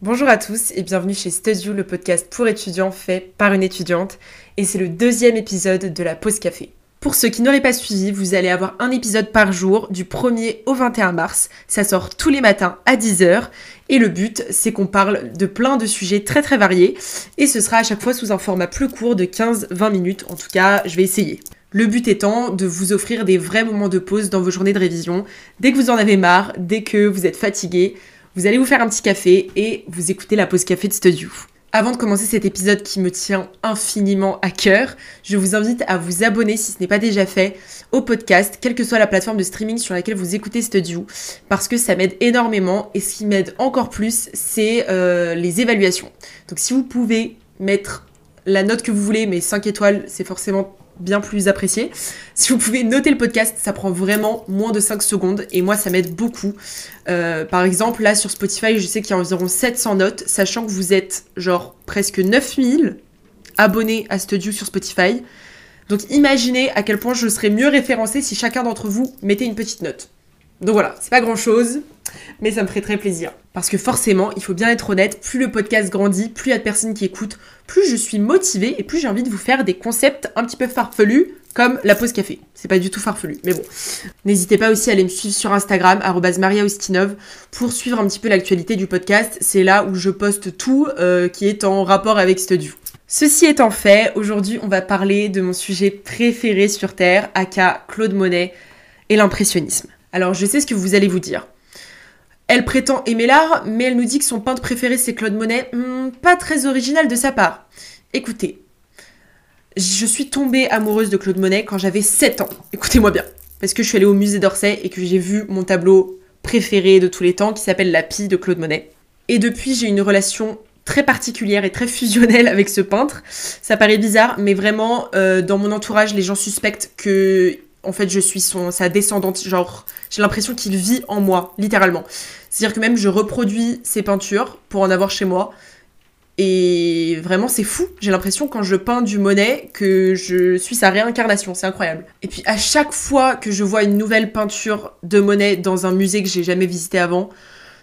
Bonjour à tous et bienvenue chez Studio, le podcast pour étudiants fait par une étudiante. Et c'est le deuxième épisode de la pause café. Pour ceux qui n'auraient pas suivi, vous allez avoir un épisode par jour du 1er au 21 mars. Ça sort tous les matins à 10h. Et le but, c'est qu'on parle de plein de sujets très très variés. Et ce sera à chaque fois sous un format plus court de 15-20 minutes. En tout cas, je vais essayer. Le but étant de vous offrir des vrais moments de pause dans vos journées de révision. Dès que vous en avez marre, dès que vous êtes fatigué, vous allez vous faire un petit café et vous écoutez la pause café de Studio. Avant de commencer cet épisode qui me tient infiniment à cœur, je vous invite à vous abonner si ce n'est pas déjà fait au podcast, quelle que soit la plateforme de streaming sur laquelle vous écoutez Studio, parce que ça m'aide énormément et ce qui m'aide encore plus, c'est euh, les évaluations. Donc si vous pouvez mettre la note que vous voulez, mais 5 étoiles, c'est forcément bien plus apprécié. Si vous pouvez noter le podcast, ça prend vraiment moins de 5 secondes et moi ça m'aide beaucoup. Euh, par exemple, là sur Spotify, je sais qu'il y a environ 700 notes, sachant que vous êtes genre presque 9000 abonnés à Studio sur Spotify. Donc imaginez à quel point je serais mieux référencé si chacun d'entre vous mettait une petite note. Donc voilà, c'est pas grand chose, mais ça me ferait très plaisir. Parce que forcément, il faut bien être honnête, plus le podcast grandit, plus il y a de personnes qui écoutent, plus je suis motivée et plus j'ai envie de vous faire des concepts un petit peu farfelus comme la pause café. C'est pas du tout farfelu, mais bon. N'hésitez pas aussi à aller me suivre sur Instagram, mariaustinov, pour suivre un petit peu l'actualité du podcast. C'est là où je poste tout euh, qui est en rapport avec Studio. Ceci étant fait, aujourd'hui on va parler de mon sujet préféré sur Terre, aka Claude Monet et l'impressionnisme. Alors je sais ce que vous allez vous dire. Elle prétend aimer l'art, mais elle nous dit que son peintre préféré c'est Claude Monet. Hmm, pas très original de sa part. Écoutez, je suis tombée amoureuse de Claude Monet quand j'avais 7 ans. Écoutez-moi bien. Parce que je suis allée au musée d'Orsay et que j'ai vu mon tableau préféré de tous les temps qui s'appelle La Pie de Claude Monet. Et depuis, j'ai une relation très particulière et très fusionnelle avec ce peintre. Ça paraît bizarre, mais vraiment, euh, dans mon entourage, les gens suspectent que en fait, je suis son, sa descendante. Genre, j'ai l'impression qu'il vit en moi, littéralement. C'est-à-dire que même je reproduis ses peintures pour en avoir chez moi. Et vraiment, c'est fou. J'ai l'impression quand je peins du Monet que je suis sa réincarnation. C'est incroyable. Et puis à chaque fois que je vois une nouvelle peinture de Monet dans un musée que j'ai jamais visité avant,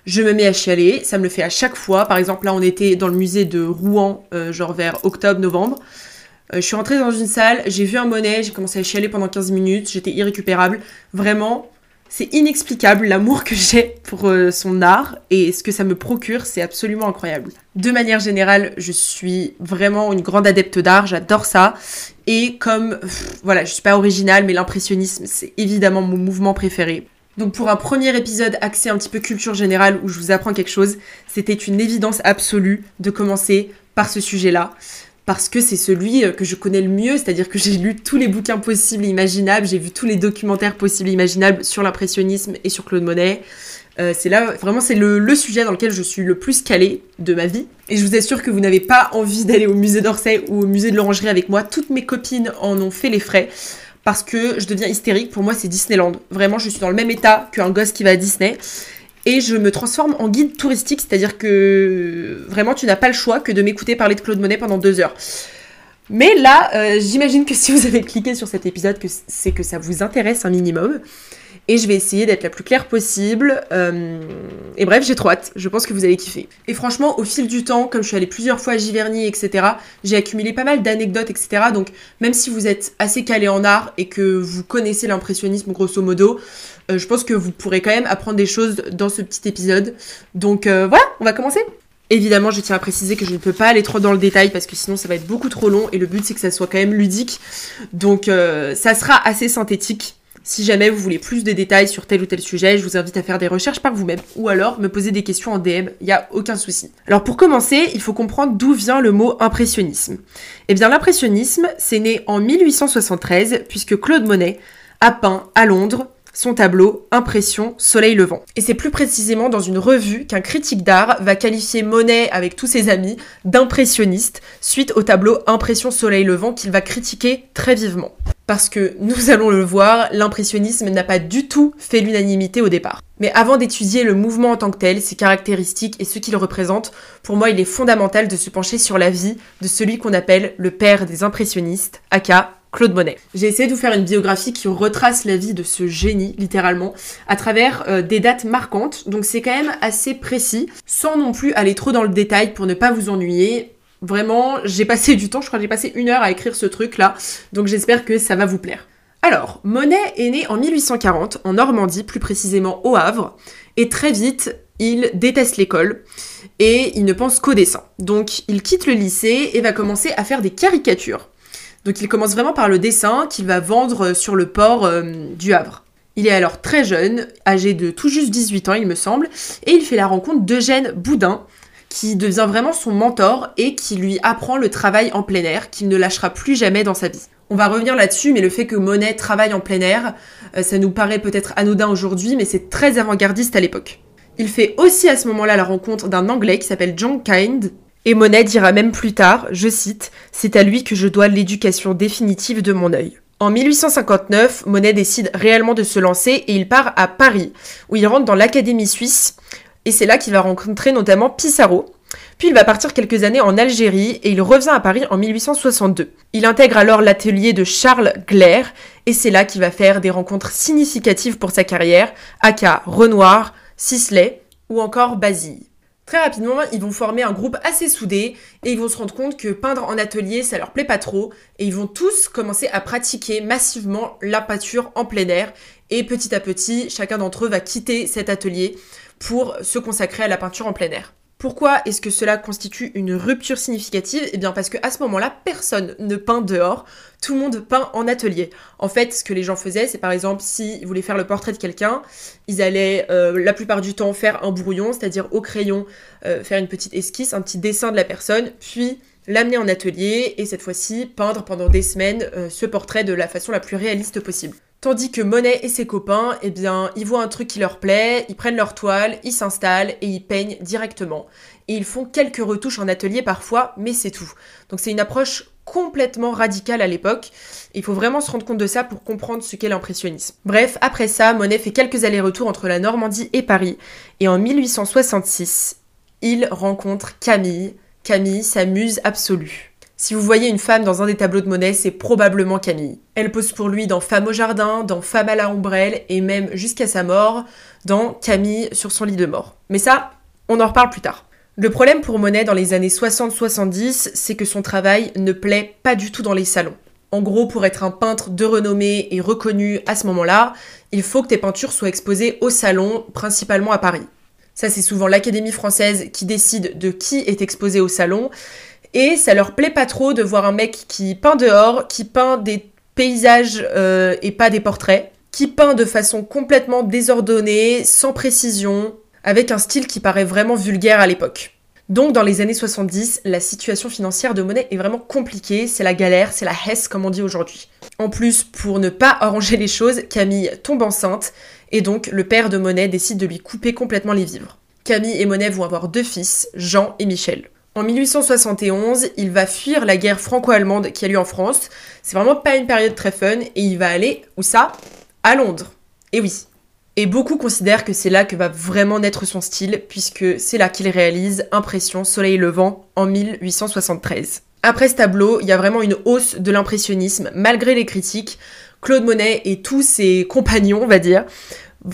je me mets à chialer. Ça me le fait à chaque fois. Par exemple, là, on était dans le musée de Rouen, euh, genre vers octobre-novembre. Euh, je suis rentrée dans une salle, j'ai vu un Monet, j'ai commencé à chialer pendant 15 minutes, j'étais irrécupérable. Vraiment, c'est inexplicable l'amour que j'ai pour euh, son art et ce que ça me procure, c'est absolument incroyable. De manière générale, je suis vraiment une grande adepte d'art, j'adore ça. Et comme, voilà, je suis pas originale, mais l'impressionnisme, c'est évidemment mon mouvement préféré. Donc pour un premier épisode axé un petit peu culture générale où je vous apprends quelque chose, c'était une évidence absolue de commencer par ce sujet-là parce que c'est celui euh, que je connais le mieux, c'est-à-dire que j'ai lu tous les bouquins possibles et imaginables, j'ai vu tous les documentaires possibles et imaginables sur l'impressionnisme et sur Claude Monet. Euh, c'est là, vraiment, c'est le, sujet dans lequel je suis le plus calée de ma vie. Et je vous assure que vous n'avez pas envie d'aller au musée d'Orsay ou au musée de l'Orangerie avec moi. Toutes mes copines en ont fait les frais parce que je deviens hystérique. Pour moi, c'est Disneyland. Vraiment, je suis dans le même état qu'un gosse qui va à Disney et je me transforme en guide touristique, c'est-à-dire que vraiment tu n'as pas le choix que de m'écouter parler de Claude Monet pendant deux heures. Mais là, euh, j'imagine que si vous avez cliqué sur cet épisode, c'est que ça vous intéresse un minimum. Et je vais essayer d'être la plus claire possible. Euh, et bref, j'ai trop hâte. Je pense que vous allez kiffer. Et franchement, au fil du temps, comme je suis allée plusieurs fois à Giverny, etc., j'ai accumulé pas mal d'anecdotes, etc. Donc, même si vous êtes assez calé en art et que vous connaissez l'impressionnisme grosso modo, euh, je pense que vous pourrez quand même apprendre des choses dans ce petit épisode. Donc euh, voilà, on va commencer. Évidemment, je tiens à préciser que je ne peux pas aller trop dans le détail parce que sinon ça va être beaucoup trop long et le but c'est que ça soit quand même ludique. Donc ça sera assez synthétique. Si jamais vous voulez plus de détails sur tel ou tel sujet, je vous invite à faire des recherches par vous-même ou alors me poser des questions en DM, il n'y a aucun souci. Alors pour commencer, il faut comprendre d'où vient le mot impressionnisme. Eh bien l'impressionnisme, c'est né en 1873 puisque Claude Monet a peint à Londres son tableau Impression Soleil Levant. Et c'est plus précisément dans une revue qu'un critique d'art va qualifier Monet avec tous ses amis d'impressionniste suite au tableau Impression Soleil Levant qu'il va critiquer très vivement. Parce que, nous allons le voir, l'impressionnisme n'a pas du tout fait l'unanimité au départ. Mais avant d'étudier le mouvement en tant que tel, ses caractéristiques et ce qu'il représente, pour moi il est fondamental de se pencher sur la vie de celui qu'on appelle le père des impressionnistes, aka Claude Monet. J'ai essayé de vous faire une biographie qui retrace la vie de ce génie, littéralement, à travers euh, des dates marquantes, donc c'est quand même assez précis, sans non plus aller trop dans le détail pour ne pas vous ennuyer. Vraiment, j'ai passé du temps, je crois que j'ai passé une heure à écrire ce truc-là, donc j'espère que ça va vous plaire. Alors, Monet est né en 1840 en Normandie, plus précisément au Havre, et très vite, il déteste l'école et il ne pense qu'au dessin. Donc, il quitte le lycée et va commencer à faire des caricatures. Donc il commence vraiment par le dessin qu'il va vendre sur le port euh, du Havre. Il est alors très jeune, âgé de tout juste 18 ans il me semble, et il fait la rencontre d'Eugène Boudin, qui devient vraiment son mentor et qui lui apprend le travail en plein air, qu'il ne lâchera plus jamais dans sa vie. On va revenir là-dessus, mais le fait que Monet travaille en plein air, euh, ça nous paraît peut-être anodin aujourd'hui, mais c'est très avant-gardiste à l'époque. Il fait aussi à ce moment-là la rencontre d'un Anglais qui s'appelle John Kind, et Monet dira même plus tard, je cite, C'est à lui que je dois l'éducation définitive de mon œil. En 1859, Monet décide réellement de se lancer et il part à Paris, où il rentre dans l'Académie suisse, et c'est là qu'il va rencontrer notamment Pissarro. Puis il va partir quelques années en Algérie et il revient à Paris en 1862. Il intègre alors l'atelier de Charles Glaire et c'est là qu'il va faire des rencontres significatives pour sa carrière, aka Renoir, Sisley ou encore Basile. Très rapidement, ils vont former un groupe assez soudé et ils vont se rendre compte que peindre en atelier, ça leur plaît pas trop et ils vont tous commencer à pratiquer massivement la peinture en plein air et petit à petit, chacun d'entre eux va quitter cet atelier pour se consacrer à la peinture en plein air. Pourquoi est-ce que cela constitue une rupture significative? Eh bien parce qu'à ce moment-là, personne ne peint dehors, tout le monde peint en atelier. En fait, ce que les gens faisaient, c'est par exemple, s'ils voulaient faire le portrait de quelqu'un, ils allaient euh, la plupart du temps faire un brouillon, c'est-à-dire au crayon, euh, faire une petite esquisse, un petit dessin de la personne, puis l'amener en atelier et cette fois-ci peindre pendant des semaines euh, ce portrait de la façon la plus réaliste possible. Tandis que Monet et ses copains, eh ils voient un truc qui leur plaît, ils prennent leur toile, ils s'installent et ils peignent directement. Et ils font quelques retouches en atelier parfois, mais c'est tout. Donc c'est une approche complètement radicale à l'époque. Il faut vraiment se rendre compte de ça pour comprendre ce qu'est l'impressionnisme. Bref, après ça, Monet fait quelques allers-retours entre la Normandie et Paris. Et en 1866, il rencontre Camille. Camille, sa muse absolue. Si vous voyez une femme dans un des tableaux de Monet, c'est probablement Camille. Elle pose pour lui dans Femme au jardin, dans Femme à la ombrelle et même jusqu'à sa mort dans Camille sur son lit de mort. Mais ça, on en reparle plus tard. Le problème pour Monet dans les années 60-70, c'est que son travail ne plaît pas du tout dans les salons. En gros, pour être un peintre de renommée et reconnu à ce moment-là, il faut que tes peintures soient exposées au salon, principalement à Paris. Ça, c'est souvent l'Académie française qui décide de qui est exposé au salon, et ça leur plaît pas trop de voir un mec qui peint dehors, qui peint des paysages euh, et pas des portraits, qui peint de façon complètement désordonnée, sans précision, avec un style qui paraît vraiment vulgaire à l'époque. Donc dans les années 70, la situation financière de Monet est vraiment compliquée, c'est la galère, c'est la hesse comme on dit aujourd'hui. En plus, pour ne pas arranger les choses, Camille tombe enceinte et donc le père de Monet décide de lui couper complètement les vivres. Camille et Monet vont avoir deux fils, Jean et Michel. En 1871, il va fuir la guerre franco-allemande qui a lieu en France. C'est vraiment pas une période très fun et il va aller, où ça À Londres. Et oui. Et beaucoup considèrent que c'est là que va vraiment naître son style, puisque c'est là qu'il réalise Impression Soleil Levant en 1873. Après ce tableau, il y a vraiment une hausse de l'impressionnisme, malgré les critiques. Claude Monet et tous ses compagnons, on va dire,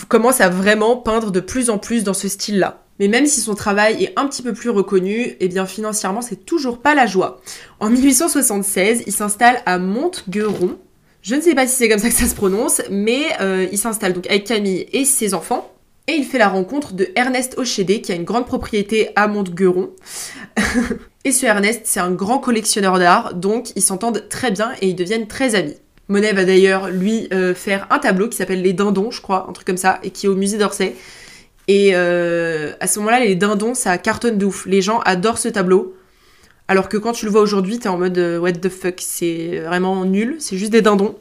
commencent à vraiment peindre de plus en plus dans ce style-là. Mais même si son travail est un petit peu plus reconnu, eh bien financièrement c'est toujours pas la joie. En 1876, il s'installe à Montgueron. Je ne sais pas si c'est comme ça que ça se prononce, mais euh, il s'installe donc avec Camille et ses enfants. Et il fait la rencontre de Ernest Ochédé, qui a une grande propriété à Montgueron. et ce Ernest, c'est un grand collectionneur d'art, donc ils s'entendent très bien et ils deviennent très amis. Monet va d'ailleurs lui euh, faire un tableau qui s'appelle Les Dindons, je crois, un truc comme ça, et qui est au musée d'Orsay. Et euh, à ce moment-là, les dindons, ça cartonne de ouf. Les gens adorent ce tableau. Alors que quand tu le vois aujourd'hui, t'es en mode euh, what the fuck, c'est vraiment nul, c'est juste des dindons.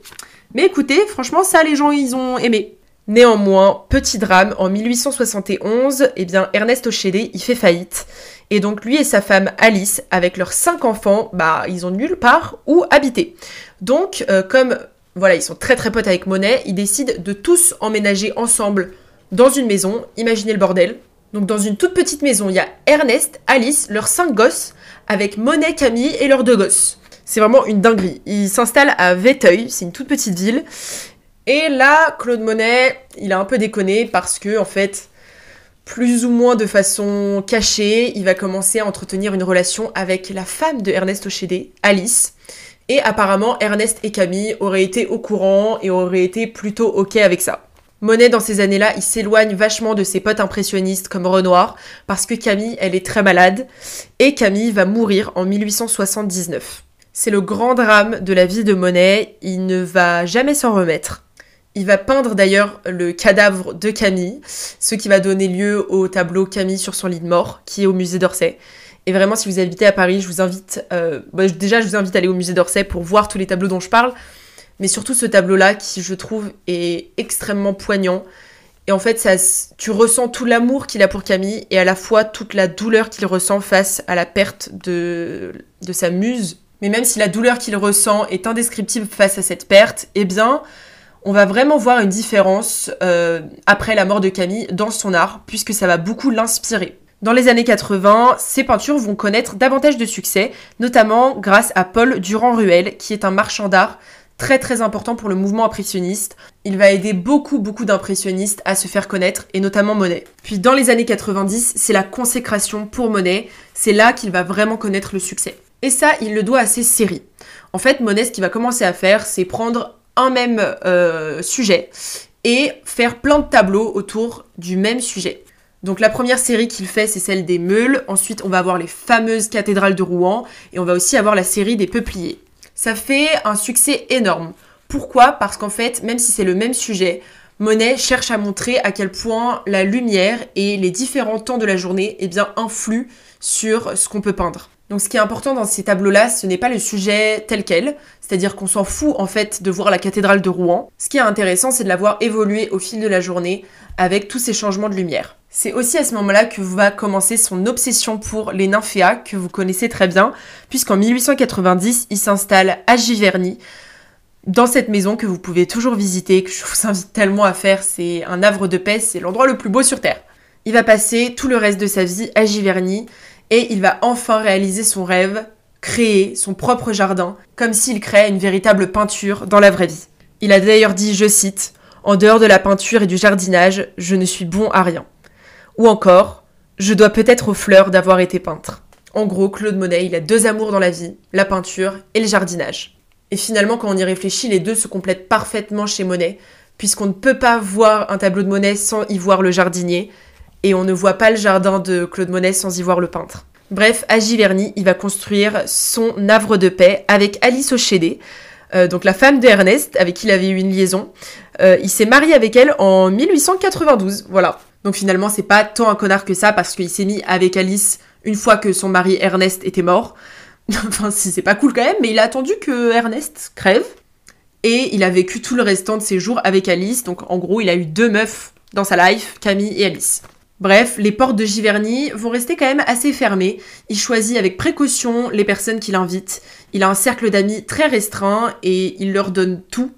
Mais écoutez, franchement, ça, les gens, ils ont aimé. Néanmoins, petit drame, en 1871, eh bien, Ernest Ochédé, il fait faillite. Et donc lui et sa femme Alice, avec leurs cinq enfants, bah, ils ont nulle part où habiter. Donc, euh, comme voilà, ils sont très très potes avec Monet, ils décident de tous emménager ensemble dans une maison. Imaginez le bordel. Donc dans une toute petite maison, il y a Ernest, Alice, leurs cinq gosses, avec Monet, Camille et leurs deux gosses. C'est vraiment une dinguerie. Ils s'installent à Véteuil, c'est une toute petite ville. Et là, Claude Monet, il a un peu déconné parce que, en fait, plus ou moins de façon cachée, il va commencer à entretenir une relation avec la femme de Ernest Ochédé, Alice. Et apparemment, Ernest et Camille auraient été au courant et auraient été plutôt ok avec ça. Monet, dans ces années-là, il s'éloigne vachement de ses potes impressionnistes comme Renoir, parce que Camille, elle est très malade, et Camille va mourir en 1879. C'est le grand drame de la vie de Monet, il ne va jamais s'en remettre. Il va peindre d'ailleurs le cadavre de Camille, ce qui va donner lieu au tableau Camille sur son lit de mort, qui est au musée d'Orsay. Et vraiment, si vous habitez à Paris, je vous invite, euh, bah, déjà, je vous invite à aller au musée d'Orsay pour voir tous les tableaux dont je parle, mais surtout ce tableau-là qui, je trouve, est extrêmement poignant. Et en fait, ça, tu ressens tout l'amour qu'il a pour Camille et à la fois toute la douleur qu'il ressent face à la perte de, de sa muse. Mais même si la douleur qu'il ressent est indescriptible face à cette perte, eh bien, on va vraiment voir une différence euh, après la mort de Camille dans son art, puisque ça va beaucoup l'inspirer. Dans les années 80, ses peintures vont connaître davantage de succès, notamment grâce à Paul Durand-Ruel, qui est un marchand d'art très très important pour le mouvement impressionniste. Il va aider beaucoup beaucoup d'impressionnistes à se faire connaître, et notamment Monet. Puis dans les années 90, c'est la consécration pour Monet, c'est là qu'il va vraiment connaître le succès. Et ça, il le doit à ses séries. En fait, Monet, ce qu'il va commencer à faire, c'est prendre un même euh, sujet et faire plein de tableaux autour du même sujet. Donc la première série qu'il fait, c'est celle des meules. Ensuite, on va avoir les fameuses cathédrales de Rouen et on va aussi avoir la série des peupliers. Ça fait un succès énorme. Pourquoi? Parce qu'en fait, même si c'est le même sujet, Monet cherche à montrer à quel point la lumière et les différents temps de la journée eh influent sur ce qu'on peut peindre. Donc ce qui est important dans ces tableaux-là, ce n'est pas le sujet tel quel, c'est-à-dire qu'on s'en fout en fait de voir la cathédrale de Rouen. Ce qui est intéressant, c'est de la voir évoluer au fil de la journée avec tous ces changements de lumière. C'est aussi à ce moment-là que va commencer son obsession pour les nymphéas, que vous connaissez très bien, puisqu'en 1890, il s'installe à Giverny, dans cette maison que vous pouvez toujours visiter, que je vous invite tellement à faire, c'est un havre de paix, c'est l'endroit le plus beau sur Terre. Il va passer tout le reste de sa vie à Giverny, et il va enfin réaliser son rêve, créer son propre jardin, comme s'il créait une véritable peinture dans la vraie vie. Il a d'ailleurs dit, je cite, En dehors de la peinture et du jardinage, je ne suis bon à rien. Ou encore, je dois peut-être aux fleurs d'avoir été peintre. En gros, Claude Monet, il a deux amours dans la vie, la peinture et le jardinage. Et finalement, quand on y réfléchit, les deux se complètent parfaitement chez Monet, puisqu'on ne peut pas voir un tableau de Monet sans y voir le jardinier, et on ne voit pas le jardin de Claude Monet sans y voir le peintre. Bref, à Giverny, il va construire son havre de paix avec Alice Ochédé, euh, donc la femme d'Ernest, avec qui il avait eu une liaison. Euh, il s'est marié avec elle en 1892, voilà. Donc finalement, c'est pas tant un connard que ça parce qu'il s'est mis avec Alice une fois que son mari Ernest était mort. enfin, c'est pas cool quand même, mais il a attendu que Ernest crève. Et il a vécu tout le restant de ses jours avec Alice. Donc en gros, il a eu deux meufs dans sa life, Camille et Alice. Bref, les portes de Giverny vont rester quand même assez fermées. Il choisit avec précaution les personnes qu'il invite. Il a un cercle d'amis très restreint et il leur donne tout.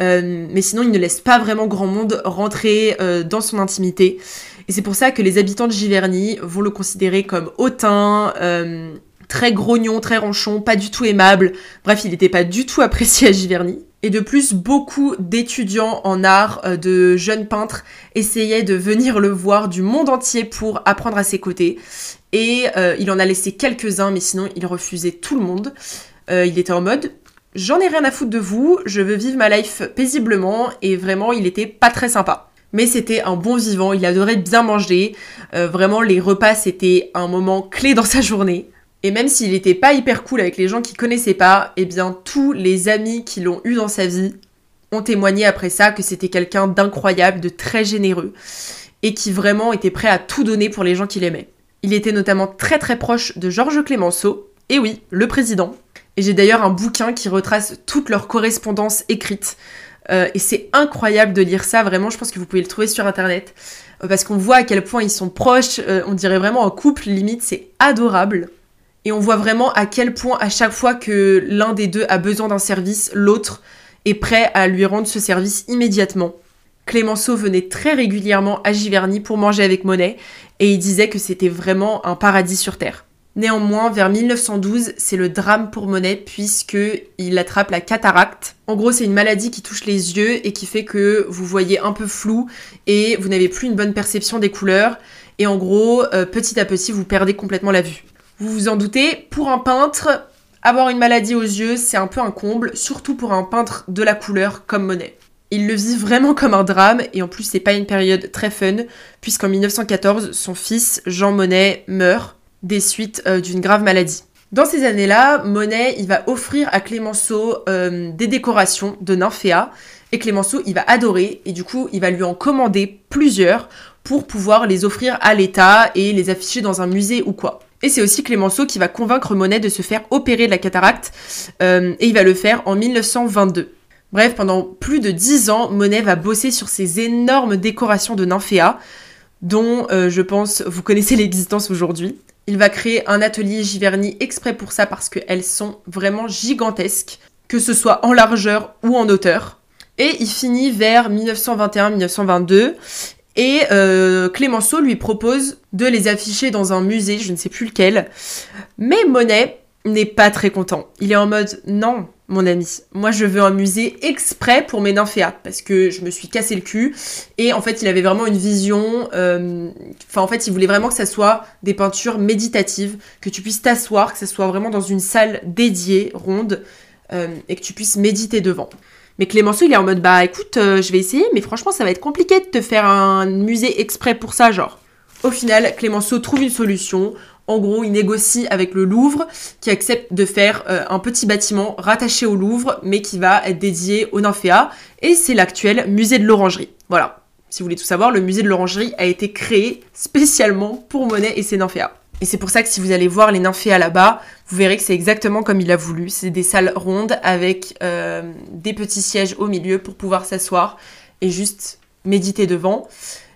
Euh, mais sinon, il ne laisse pas vraiment grand monde rentrer euh, dans son intimité. Et c'est pour ça que les habitants de Giverny vont le considérer comme hautain, euh, très grognon, très ronchon, pas du tout aimable. Bref, il n'était pas du tout apprécié à Giverny. Et de plus, beaucoup d'étudiants en art, de jeunes peintres, essayaient de venir le voir du monde entier pour apprendre à ses côtés. Et il en a laissé quelques-uns, mais sinon il refusait tout le monde. il était en mode J'en ai rien à foutre de vous, je veux vivre ma life paisiblement et vraiment il était pas très sympa. Mais c'était un bon vivant, il adorait bien manger, euh, vraiment les repas c'était un moment clé dans sa journée. Et même s'il était pas hyper cool avec les gens qui connaissaient pas, eh bien tous les amis qui l'ont eu dans sa vie ont témoigné après ça que c'était quelqu'un d'incroyable, de très généreux et qui vraiment était prêt à tout donner pour les gens qu'il aimait. Il était notamment très très proche de Georges Clémenceau, et oui, le président, et j'ai d'ailleurs un bouquin qui retrace toute leur correspondance écrite. Euh, et c'est incroyable de lire ça, vraiment, je pense que vous pouvez le trouver sur internet. Euh, parce qu'on voit à quel point ils sont proches, euh, on dirait vraiment un couple limite, c'est adorable. Et on voit vraiment à quel point à chaque fois que l'un des deux a besoin d'un service, l'autre est prêt à lui rendre ce service immédiatement. Clémenceau venait très régulièrement à Giverny pour manger avec Monet et il disait que c'était vraiment un paradis sur Terre. Néanmoins, vers 1912, c'est le drame pour Monet puisque il attrape la cataracte. En gros, c'est une maladie qui touche les yeux et qui fait que vous voyez un peu flou et vous n'avez plus une bonne perception des couleurs. Et en gros, euh, petit à petit, vous perdez complètement la vue. Vous vous en doutez, pour un peintre, avoir une maladie aux yeux, c'est un peu un comble, surtout pour un peintre de la couleur comme Monet. Il le vit vraiment comme un drame et en plus c'est pas une période très fun puisqu'en 1914 son fils Jean Monnet meurt des suites euh, d'une grave maladie. Dans ces années-là, Monet, il va offrir à Clémenceau euh, des décorations de nymphéas et Clémenceau, il va adorer et du coup, il va lui en commander plusieurs pour pouvoir les offrir à l'État et les afficher dans un musée ou quoi. Et c'est aussi Clémenceau qui va convaincre Monet de se faire opérer de la cataracte euh, et il va le faire en 1922. Bref, pendant plus de dix ans, Monet va bosser sur ces énormes décorations de nymphéas dont je pense vous connaissez l'existence aujourd'hui. Il va créer un atelier Giverny exprès pour ça parce qu'elles sont vraiment gigantesques, que ce soit en largeur ou en hauteur. Et il finit vers 1921-1922 et euh, Clémenceau lui propose de les afficher dans un musée, je ne sais plus lequel. Mais Monet n'est pas très content. Il est en mode non, mon ami. Moi, je veux un musée exprès pour mes nymphéas parce que je me suis cassé le cul. Et en fait, il avait vraiment une vision. Euh, enfin, en fait, il voulait vraiment que ça soit des peintures méditatives, que tu puisses t'asseoir, que ça soit vraiment dans une salle dédiée, ronde, euh, et que tu puisses méditer devant. Mais Clémenceau, il est en mode bah écoute, euh, je vais essayer, mais franchement, ça va être compliqué de te faire un musée exprès pour ça, genre. Au final, Clémenceau trouve une solution. En gros, il négocie avec le Louvre qui accepte de faire euh, un petit bâtiment rattaché au Louvre mais qui va être dédié au nymphéa et c'est l'actuel musée de l'orangerie. Voilà. Si vous voulez tout savoir, le musée de l'orangerie a été créé spécialement pour Monet et ses nymphéas. Et c'est pour ça que si vous allez voir les nymphéas là-bas, vous verrez que c'est exactement comme il a voulu. C'est des salles rondes avec euh, des petits sièges au milieu pour pouvoir s'asseoir et juste méditer devant.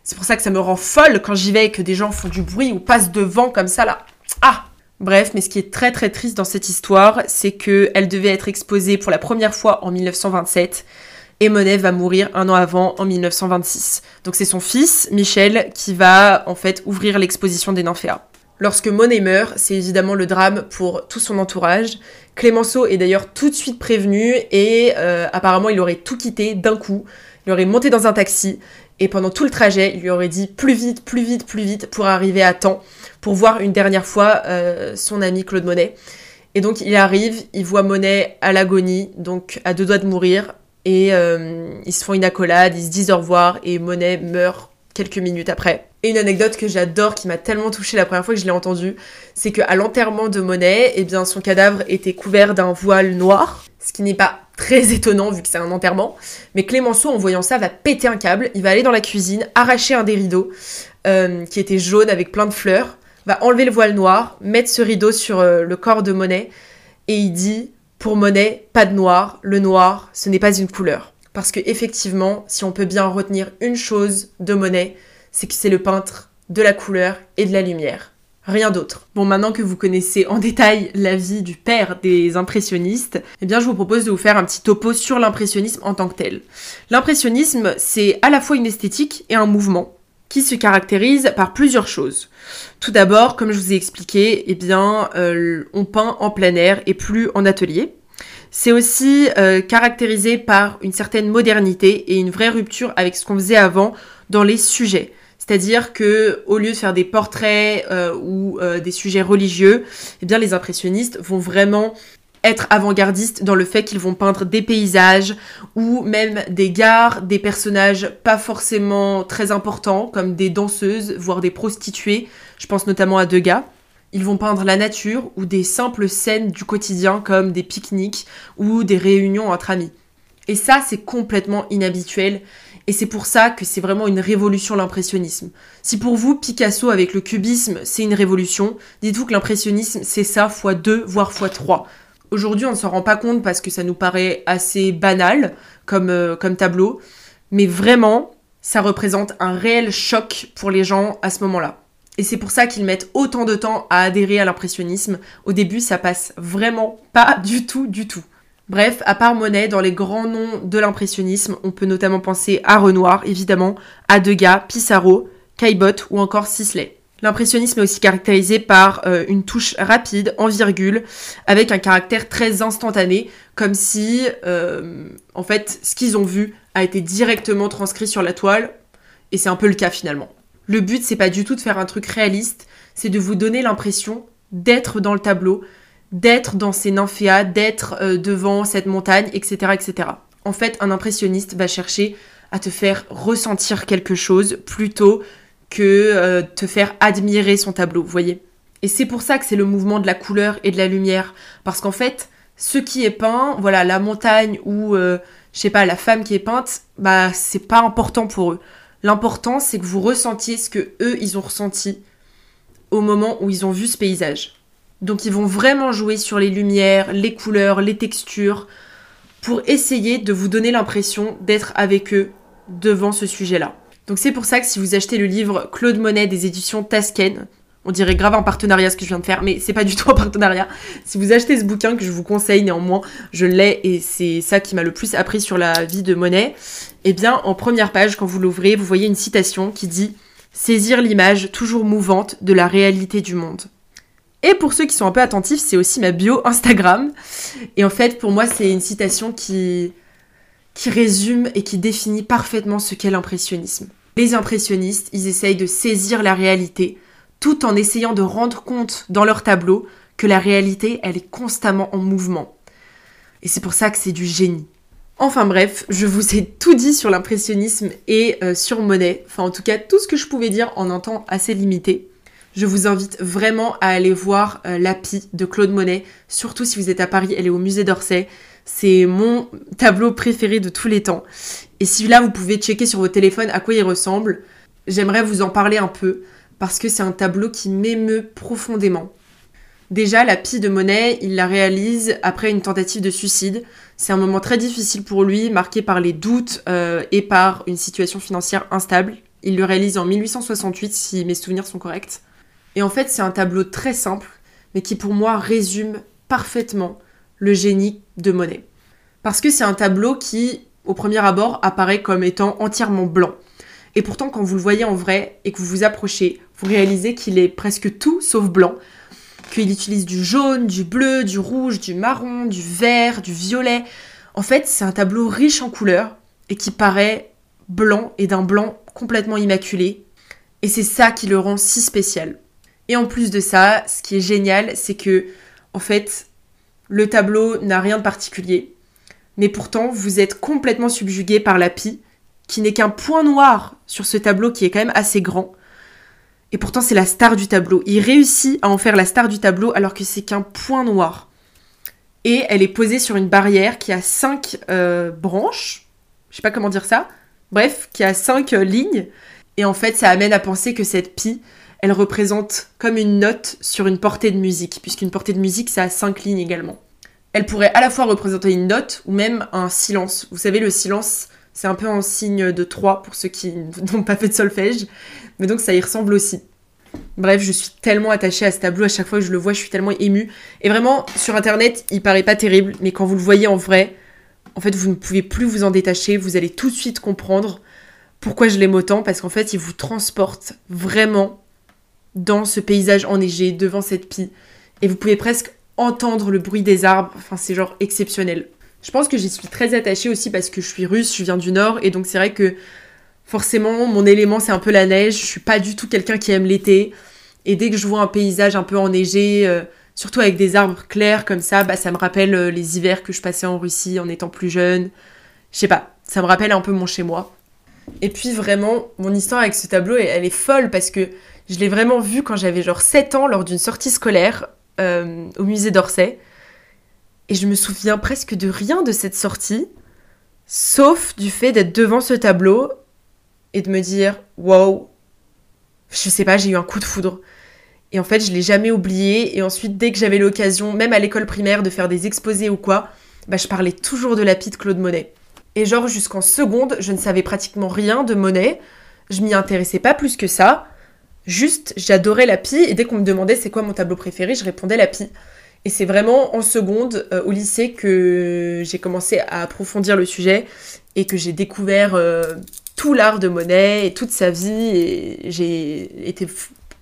C'est pour ça que ça me rend folle quand j'y vais et que des gens font du bruit ou passent devant comme ça là. Ah Bref, mais ce qui est très très triste dans cette histoire, c'est qu'elle devait être exposée pour la première fois en 1927 et Monet va mourir un an avant en 1926. Donc c'est son fils, Michel, qui va en fait ouvrir l'exposition des nymphéas. Lorsque Monet meurt, c'est évidemment le drame pour tout son entourage. Clémenceau est d'ailleurs tout de suite prévenu et euh, apparemment il aurait tout quitté d'un coup. Il aurait monté dans un taxi et pendant tout le trajet, il lui aurait dit plus vite, plus vite, plus vite pour arriver à temps, pour voir une dernière fois euh, son ami Claude Monet. Et donc il arrive, il voit Monet à l'agonie, donc à deux doigts de mourir, et euh, ils se font une accolade, ils se disent au revoir, et Monet meurt quelques minutes après. Une anecdote que j'adore, qui m'a tellement touchée la première fois que je l'ai entendue, c'est qu'à l'enterrement de Monet, eh son cadavre était couvert d'un voile noir, ce qui n'est pas très étonnant vu que c'est un enterrement. Mais Clémenceau, en voyant ça, va péter un câble, il va aller dans la cuisine, arracher un des rideaux euh, qui était jaune avec plein de fleurs, va enlever le voile noir, mettre ce rideau sur euh, le corps de Monet, et il dit pour Monet, pas de noir, le noir, ce n'est pas une couleur. Parce que effectivement, si on peut bien retenir une chose de Monet, c'est que c'est le peintre de la couleur et de la lumière rien d'autre. Bon, maintenant que vous connaissez en détail la vie du père des impressionnistes, eh bien je vous propose de vous faire un petit topo sur l'impressionnisme en tant que tel. L'impressionnisme, c'est à la fois une esthétique et un mouvement qui se caractérise par plusieurs choses. Tout d'abord, comme je vous ai expliqué, eh bien, euh, on peint en plein air et plus en atelier. C'est aussi euh, caractérisé par une certaine modernité et une vraie rupture avec ce qu'on faisait avant dans les sujets. C'est-à-dire que au lieu de faire des portraits euh, ou euh, des sujets religieux, eh les impressionnistes vont vraiment être avant-gardistes dans le fait qu'ils vont peindre des paysages ou même des gares, des personnages pas forcément très importants comme des danseuses, voire des prostituées. Je pense notamment à Degas. Ils vont peindre la nature ou des simples scènes du quotidien comme des pique-niques ou des réunions entre amis. Et ça, c'est complètement inhabituel et c'est pour ça que c'est vraiment une révolution l'impressionnisme. Si pour vous, Picasso avec le cubisme, c'est une révolution, dites-vous que l'impressionnisme, c'est ça fois deux, voire fois trois. Aujourd'hui, on ne s'en rend pas compte parce que ça nous paraît assez banal comme, euh, comme tableau, mais vraiment, ça représente un réel choc pour les gens à ce moment-là. Et c'est pour ça qu'ils mettent autant de temps à adhérer à l'impressionnisme. Au début, ça passe vraiment pas du tout, du tout. Bref, à part Monet, dans les grands noms de l'impressionnisme, on peut notamment penser à Renoir, évidemment, à Degas, Pissarro, Caillebotte ou encore Sisley. L'impressionnisme est aussi caractérisé par euh, une touche rapide, en virgule, avec un caractère très instantané, comme si, euh, en fait, ce qu'ils ont vu a été directement transcrit sur la toile, et c'est un peu le cas finalement. Le but, c'est pas du tout de faire un truc réaliste, c'est de vous donner l'impression d'être dans le tableau, d'être dans ces nymphéas, d'être euh, devant cette montagne, etc., etc. En fait, un impressionniste va chercher à te faire ressentir quelque chose plutôt que euh, te faire admirer son tableau, vous voyez. Et c'est pour ça que c'est le mouvement de la couleur et de la lumière. Parce qu'en fait, ce qui est peint, voilà, la montagne ou, euh, je sais pas, la femme qui est peinte, bah, c'est pas important pour eux. L'important, c'est que vous ressentiez ce que eux, ils ont ressenti au moment où ils ont vu ce paysage. Donc, ils vont vraiment jouer sur les lumières, les couleurs, les textures, pour essayer de vous donner l'impression d'être avec eux devant ce sujet-là. Donc c'est pour ça que si vous achetez le livre Claude Monet des éditions Tasken, on dirait grave un partenariat ce que je viens de faire, mais c'est pas du tout un partenariat. Si vous achetez ce bouquin que je vous conseille néanmoins, je l'ai et c'est ça qui m'a le plus appris sur la vie de Monet. Eh bien, en première page, quand vous l'ouvrez, vous voyez une citation qui dit Saisir l'image toujours mouvante de la réalité du monde. Et pour ceux qui sont un peu attentifs, c'est aussi ma bio Instagram. Et en fait, pour moi, c'est une citation qui, résume et qui définit parfaitement ce qu'est l'impressionnisme. Les impressionnistes, ils essayent de saisir la réalité, tout en essayant de rendre compte dans leur tableau que la réalité, elle est constamment en mouvement. Et c'est pour ça que c'est du génie. Enfin bref, je vous ai tout dit sur l'impressionnisme et euh, sur Monet, enfin en tout cas tout ce que je pouvais dire en un temps assez limité. Je vous invite vraiment à aller voir euh, l'API de Claude Monet, surtout si vous êtes à Paris, elle est au musée d'Orsay. C'est mon tableau préféré de tous les temps. Et si là, vous pouvez checker sur vos téléphones à quoi il ressemble, j'aimerais vous en parler un peu parce que c'est un tableau qui m'émeut profondément. Déjà, la pie de Monet, il la réalise après une tentative de suicide. C'est un moment très difficile pour lui, marqué par les doutes euh, et par une situation financière instable. Il le réalise en 1868, si mes souvenirs sont corrects. Et en fait, c'est un tableau très simple, mais qui pour moi résume parfaitement le génie de Monet. Parce que c'est un tableau qui, au premier abord, apparaît comme étant entièrement blanc. Et pourtant, quand vous le voyez en vrai et que vous vous approchez, vous réalisez qu'il est presque tout sauf blanc, qu'il utilise du jaune, du bleu, du rouge, du marron, du vert, du violet. En fait, c'est un tableau riche en couleurs et qui paraît blanc et d'un blanc complètement immaculé. Et c'est ça qui le rend si spécial. Et en plus de ça, ce qui est génial, c'est que, en fait, le tableau n'a rien de particulier, mais pourtant vous êtes complètement subjugué par la pie, qui n'est qu'un point noir sur ce tableau qui est quand même assez grand. Et pourtant c'est la star du tableau. Il réussit à en faire la star du tableau alors que c'est qu'un point noir. Et elle est posée sur une barrière qui a cinq euh, branches. Je sais pas comment dire ça. Bref, qui a cinq euh, lignes. Et en fait, ça amène à penser que cette pie, elle représente comme une note sur une portée de musique, puisqu'une portée de musique, ça a cinq lignes également. Elle pourrait à la fois représenter une note ou même un silence. Vous savez, le silence, c'est un peu en signe de 3 pour ceux qui n'ont pas fait de solfège, mais donc ça y ressemble aussi. Bref, je suis tellement attachée à ce tableau, à chaque fois que je le vois, je suis tellement émue. Et vraiment, sur internet, il paraît pas terrible, mais quand vous le voyez en vrai, en fait, vous ne pouvez plus vous en détacher, vous allez tout de suite comprendre pourquoi je l'aime autant, parce qu'en fait, il vous transporte vraiment dans ce paysage enneigé, devant cette pie. Et vous pouvez presque entendre le bruit des arbres. Enfin, c'est genre exceptionnel. Je pense que j'y suis très attachée aussi parce que je suis russe, je viens du nord, et donc c'est vrai que forcément, mon élément, c'est un peu la neige. Je suis pas du tout quelqu'un qui aime l'été. Et dès que je vois un paysage un peu enneigé, euh, surtout avec des arbres clairs comme ça, bah, ça me rappelle euh, les hivers que je passais en Russie en étant plus jeune. Je sais pas, ça me rappelle un peu mon chez moi. Et puis vraiment, mon histoire avec ce tableau, elle est folle parce que je l'ai vraiment vu quand j'avais genre 7 ans lors d'une sortie scolaire euh, au musée d'Orsay. Et je me souviens presque de rien de cette sortie, sauf du fait d'être devant ce tableau et de me dire wow, je sais pas, j'ai eu un coup de foudre. Et en fait, je l'ai jamais oublié. Et ensuite, dès que j'avais l'occasion, même à l'école primaire, de faire des exposés ou quoi, bah, je parlais toujours de la pie de Claude Monet. Et genre, jusqu'en seconde, je ne savais pratiquement rien de Monet. Je m'y intéressais pas plus que ça. Juste, j'adorais la pie. Et dès qu'on me demandait c'est quoi mon tableau préféré, je répondais la pie. Et c'est vraiment en seconde, euh, au lycée, que j'ai commencé à approfondir le sujet et que j'ai découvert euh, tout l'art de Monet et toute sa vie. Et j'ai été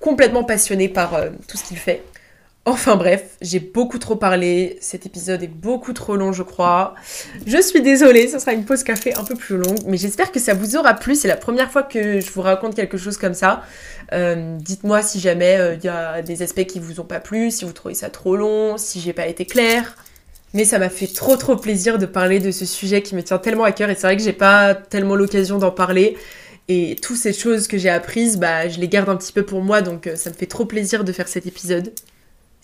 complètement passionnée par euh, tout ce qu'il fait. Enfin bref, j'ai beaucoup trop parlé, cet épisode est beaucoup trop long je crois. Je suis désolée, ce sera une pause café un peu plus longue, mais j'espère que ça vous aura plu, c'est la première fois que je vous raconte quelque chose comme ça. Euh, dites-moi si jamais il y a des aspects qui vous ont pas plu, si vous trouvez ça trop long, si j'ai pas été claire. Mais ça m'a fait trop trop plaisir de parler de ce sujet qui me tient tellement à cœur et c'est vrai que j'ai pas tellement l'occasion d'en parler. Et toutes ces choses que j'ai apprises, bah, je les garde un petit peu pour moi, donc euh, ça me fait trop plaisir de faire cet épisode.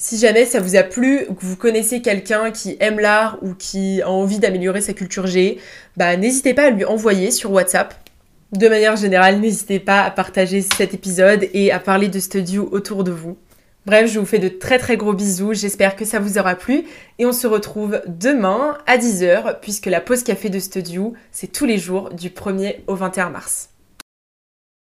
Si jamais ça vous a plu, que vous connaissez quelqu'un qui aime l'art ou qui a envie d'améliorer sa culture G, bah, n'hésitez pas à lui envoyer sur WhatsApp. De manière générale, n'hésitez pas à partager cet épisode et à parler de Studio autour de vous. Bref, je vous fais de très très gros bisous, j'espère que ça vous aura plu et on se retrouve demain à 10h puisque la pause café de Studio, c'est tous les jours du 1er au 21 mars.